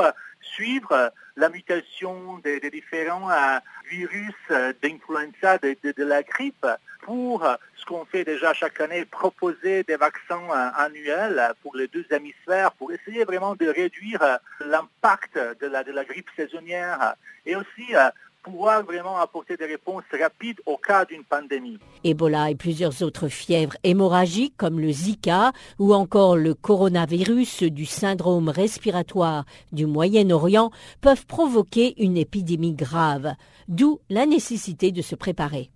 suivre la mutation des, différents euh, virus euh, d'influenza, de, la grippe, pour euh, ce qu'on fait déjà chaque année, proposer des vaccins annuels pour les deux hémisphères, pour essayer vraiment de réduire l'impact de la, de la grippe saisonnière et aussi pouvoir vraiment apporter des réponses rapides au cas d'une pandémie. Ebola et plusieurs autres fièvres hémorragiques comme le Zika ou encore le coronavirus du syndrome respiratoire du Moyen-Orient peuvent provoquer une épidémie grave, d'où la nécessité de se préparer.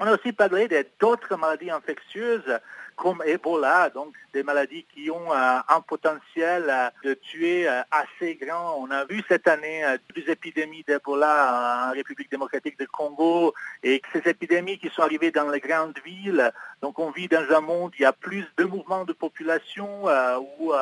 On a aussi parlé d'autres maladies infectieuses comme Ebola, donc des maladies qui ont euh, un potentiel euh, de tuer euh, assez grand. On a vu cette année des épidémies d'Ebola en République démocratique du Congo et ces épidémies qui sont arrivées dans les grandes villes. Donc on vit dans un monde où il y a plus de mouvements de population où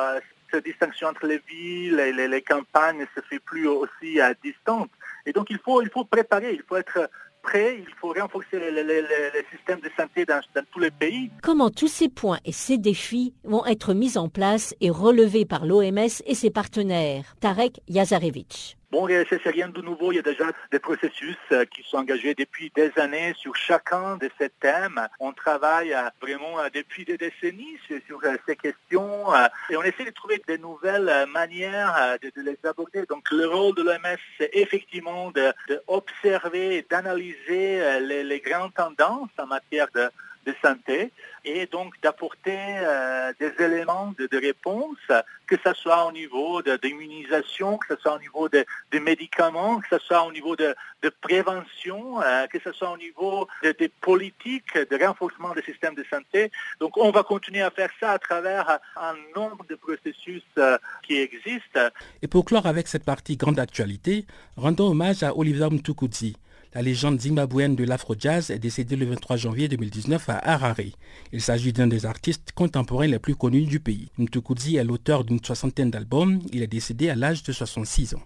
cette distinction entre les villes et les, campagnes ne se fait plus aussi à distance. Et donc il faut, il faut préparer, il faut être il faut renforcer de santé dans, tous les pays. Comment tous ces points et ces défis vont être mis en place et relevés par l'OMS et ses partenaires? Tarek Yazarevich. Bon, c'est rien de nouveau. Il y a déjà des processus euh, qui sont engagés depuis des années sur chacun de ces thèmes. On travaille euh, vraiment euh, depuis des décennies sur ces questions et on essaie de trouver de nouvelles manières de, les aborder. Donc, le rôle de l'OMS, c'est effectivement d'observer et d'analyser les grandes tendances en matière de de santé et donc d'apporter euh, des éléments de, réponse, que ce soit au niveau d'immunisation, que ce soit au niveau de, médicaments, que ce soit au niveau de, prévention, euh, que ce soit au niveau des politiques de renforcement des systèmes de santé. Donc on va continuer à faire ça à travers un nombre de processus euh, qui existent. Et pour clore avec cette partie grande actualité, rendons hommage à Oliver Mtukudzi. La légende zimbabwéenne de l'afro-jazz est décédée le 23 janvier 2019 à Harare. Il s'agit d'un des artistes contemporains les plus connus du pays. Mtukudzi est l'auteur d'une soixantaine d'albums. Il est décédé à l'âge de 66 ans.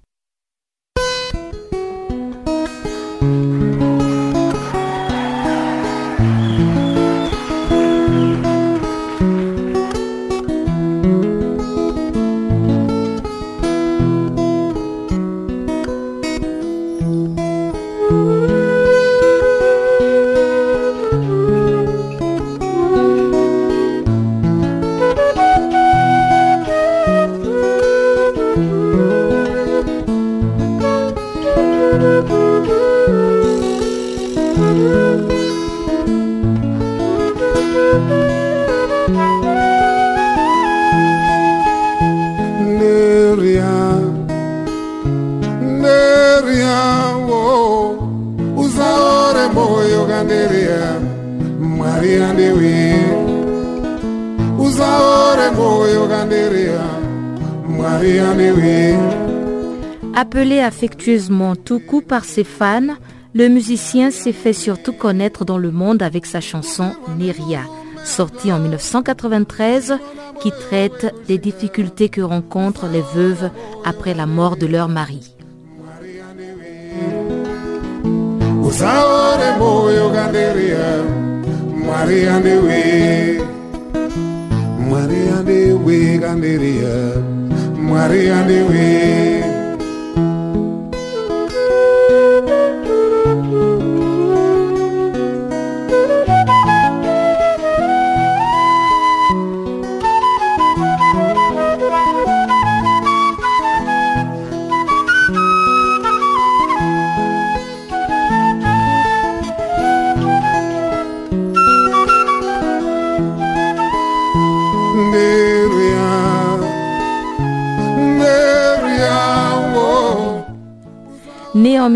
Affectueusement Tuku par ses fans, le musicien s'est fait surtout connaître dans le monde avec sa chanson Neria, sortie en 1993, qui traite des difficultés que rencontrent les veuves après la mort de leur mari. En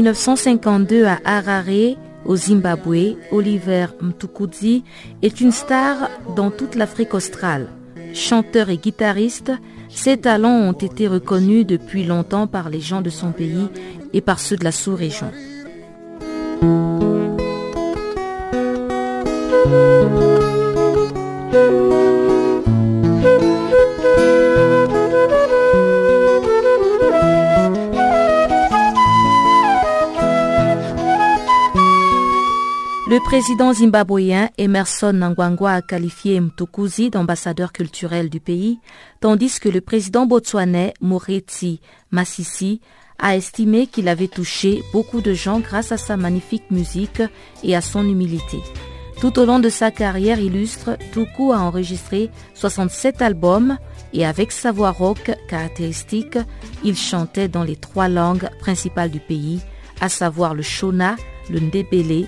1952 à Harare, au Zimbabwe, Oliver Mtukudzi est une star dans toute l'Afrique australe. Chanteur et guitariste, ses talents ont été reconnus depuis longtemps par les gens de son pays et par ceux de la sous-région. Président zimbabwéen Emerson Nangwangwa a qualifié Mtukuzi d'ambassadeur culturel du pays, tandis que le président botswanais Moretsi Masisi a estimé qu'il avait touché beaucoup de gens grâce à sa magnifique musique et à son humilité. Tout au long de sa carrière illustre, Tuku a enregistré 67 albums et avec sa voix rock caractéristique, il chantait dans les trois langues principales du pays, à savoir le Shona, le Ndebele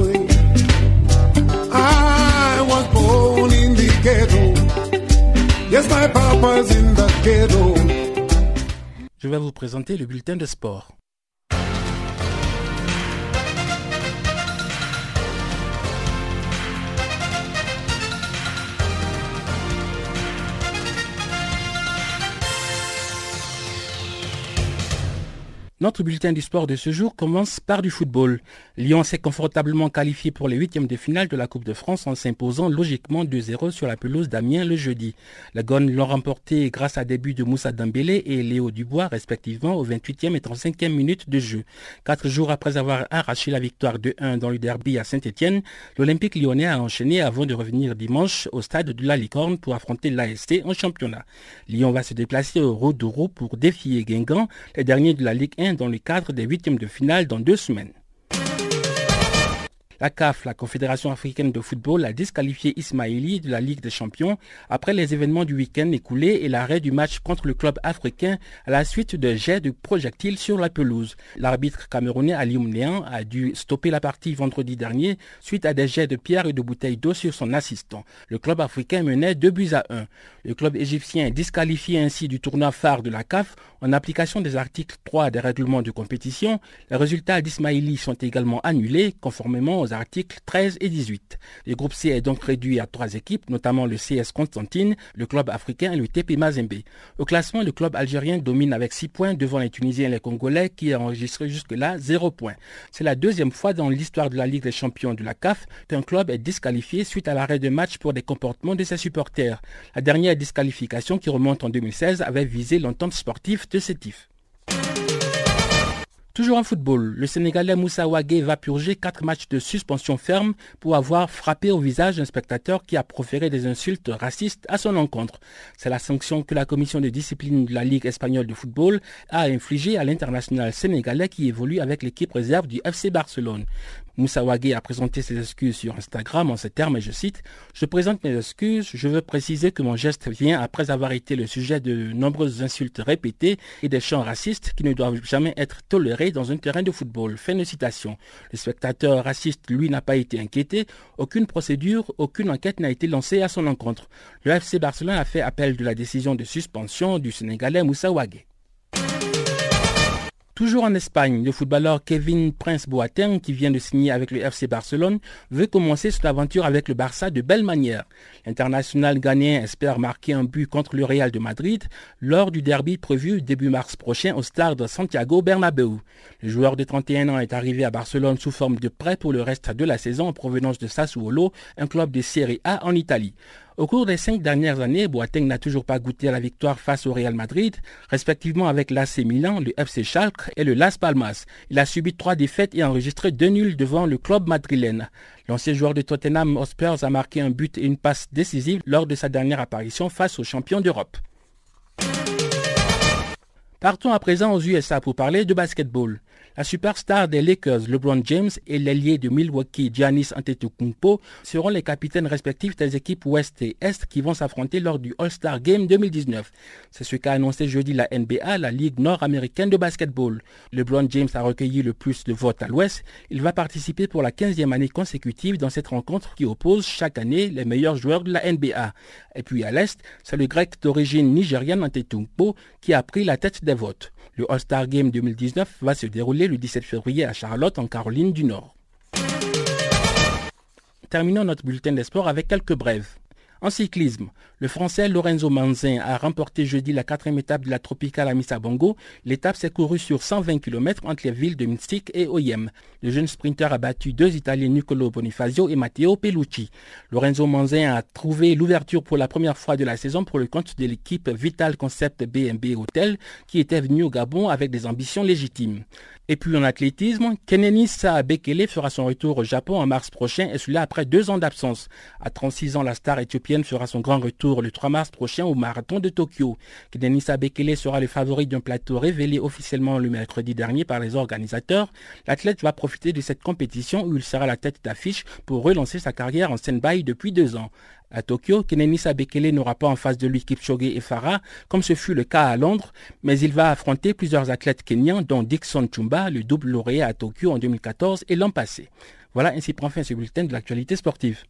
Je vais vous présenter le bulletin de sport. Notre bulletin du sport de ce jour commence par du football. Lyon s'est confortablement qualifié pour les huitièmes de finale de la Coupe de France en s'imposant logiquement 2-0 sur la pelouse d'Amiens le jeudi. La Gonne l'ont remporté grâce à des buts de Moussa Dembélé et Léo Dubois respectivement au 28e et 35e minute de jeu. Quatre jours après avoir arraché la victoire 2-1 dans le derby à Saint-Etienne, l'Olympique lyonnais a enchaîné avant de revenir dimanche au stade de la Licorne pour affronter l'AST en championnat. Lyon va se déplacer au Rodouro pour défier Guingamp, les derniers de la Ligue 1 dans le cadre des huitièmes de finale dans deux semaines. La CAF, la Confédération africaine de football, a disqualifié Ismaili de la Ligue des champions après les événements du week-end écoulé et l'arrêt du match contre le club africain à la suite de jets de projectiles sur la pelouse. L'arbitre camerounais Alioum Néan a dû stopper la partie vendredi dernier suite à des jets de pierres et de bouteilles d'eau sur son assistant. Le club africain menait deux buts à un. Le club égyptien est disqualifié ainsi du tournoi phare de la CAF en application des articles 3 des règlements de compétition. Les résultats d'Ismaili sont également annulés conformément aux articles 13 et 18. Le groupe C est donc réduit à trois équipes, notamment le CS Constantine, le club africain et le TP Mazembe. Au classement, le club algérien domine avec 6 points devant les Tunisiens et les Congolais qui ont enregistré jusque-là 0 points. C'est la deuxième fois dans l'histoire de la Ligue des champions de la CAF qu'un club est disqualifié suite à l'arrêt de match pour des comportements de ses supporters. La dernière disqualification qui remonte en 2016 avait visé l'entente sportive Sétif. Toujours en football, le Sénégalais Moussa Ouagé va purger quatre matchs de suspension ferme pour avoir frappé au visage un spectateur qui a proféré des insultes racistes à son encontre. C'est la sanction que la commission de discipline de la Ligue espagnole de football a infligée à l'international sénégalais qui évolue avec l'équipe réserve du FC Barcelone. Moussa Ouagé a présenté ses excuses sur Instagram en ces termes, et je cite, Je présente mes excuses, je veux préciser que mon geste vient après avoir été le sujet de nombreuses insultes répétées et des chants racistes qui ne doivent jamais être tolérés dans un terrain de football. Fin de citation. Le spectateur raciste, lui, n'a pas été inquiété, aucune procédure, aucune enquête n'a été lancée à son encontre. Le FC Barcelone a fait appel de la décision de suspension du Sénégalais Moussa Ouagé. Toujours en Espagne, le footballeur Kevin Prince Boateng, qui vient de signer avec le FC Barcelone, veut commencer son aventure avec le Barça de belle manière. L'international ghanéen espère marquer un but contre le Real de Madrid lors du derby prévu début mars prochain au stade Santiago Bernabéu. Le joueur de 31 ans est arrivé à Barcelone sous forme de prêt pour le reste de la saison en provenance de Sassuolo, un club de Serie A en Italie. Au cours des cinq dernières années, Boateng n'a toujours pas goûté à la victoire face au Real Madrid, respectivement avec l'AC Milan, le FC Schalke et le Las Palmas. Il a subi trois défaites et enregistré deux nuls devant le club madrilène. L'ancien joueur de Tottenham Hotspur a marqué un but et une passe décisive lors de sa dernière apparition face aux champions d'Europe. Partons à présent aux USA pour parler de basketball. La superstar des Lakers, LeBron James, et l'ailier de Milwaukee, Giannis Antetokounmpo, seront les capitaines respectifs des équipes Ouest et Est qui vont s'affronter lors du All-Star Game 2019. C'est ce qu'a annoncé jeudi la NBA, la Ligue nord-américaine de basketball. LeBron James a recueilli le plus de votes à l'Ouest. Il va participer pour la 15e année consécutive dans cette rencontre qui oppose chaque année les meilleurs joueurs de la NBA. Et puis à l'Est, c'est le grec d'origine nigériane Antetokounmpo qui a pris la tête des votes. Le All-Star Game 2019 va se dérouler le 17 février à Charlotte, en Caroline du Nord. Terminons notre bulletin des avec quelques brèves. En cyclisme, le Français Lorenzo Manzin a remporté jeudi la quatrième étape de la Tropicale à Bongo. L'étape s'est courue sur 120 km entre les villes de Mystique et Oyem. Le jeune sprinter a battu deux Italiens Nicolo Bonifazio et Matteo Pellucci. Lorenzo Manzin a trouvé l'ouverture pour la première fois de la saison pour le compte de l'équipe Vital Concept BMB Hotel qui était venue au Gabon avec des ambitions légitimes. Et puis en athlétisme, Kenenisa Bekele fera son retour au Japon en mars prochain et cela après deux ans d'absence. À 36 ans, la star éthiopienne fera son grand retour le 3 mars prochain au marathon de Tokyo. Kenenisa Bekele sera le favori d'un plateau révélé officiellement le mercredi dernier par les organisateurs. L'athlète va profiter de cette compétition où il sera la tête d'affiche pour relancer sa carrière en stand-by depuis deux ans. À Tokyo, Kenenisa Bekele n'aura pas en face de lui Kipchoge et Farah, comme ce fut le cas à Londres, mais il va affronter plusieurs athlètes kenyans, dont Dixon Chumba, le double lauréat à Tokyo en 2014 et l'an passé. Voilà, ainsi prend fin ce bulletin de l'actualité sportive.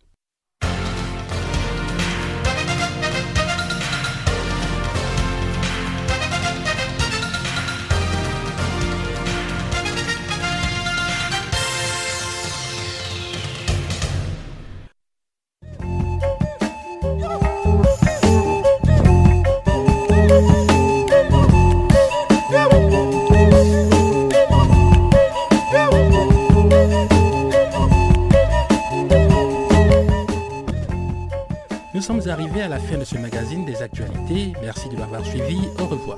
sommes arrivés à la fin de ce magazine des actualités. Merci de m'avoir suivi. Au revoir.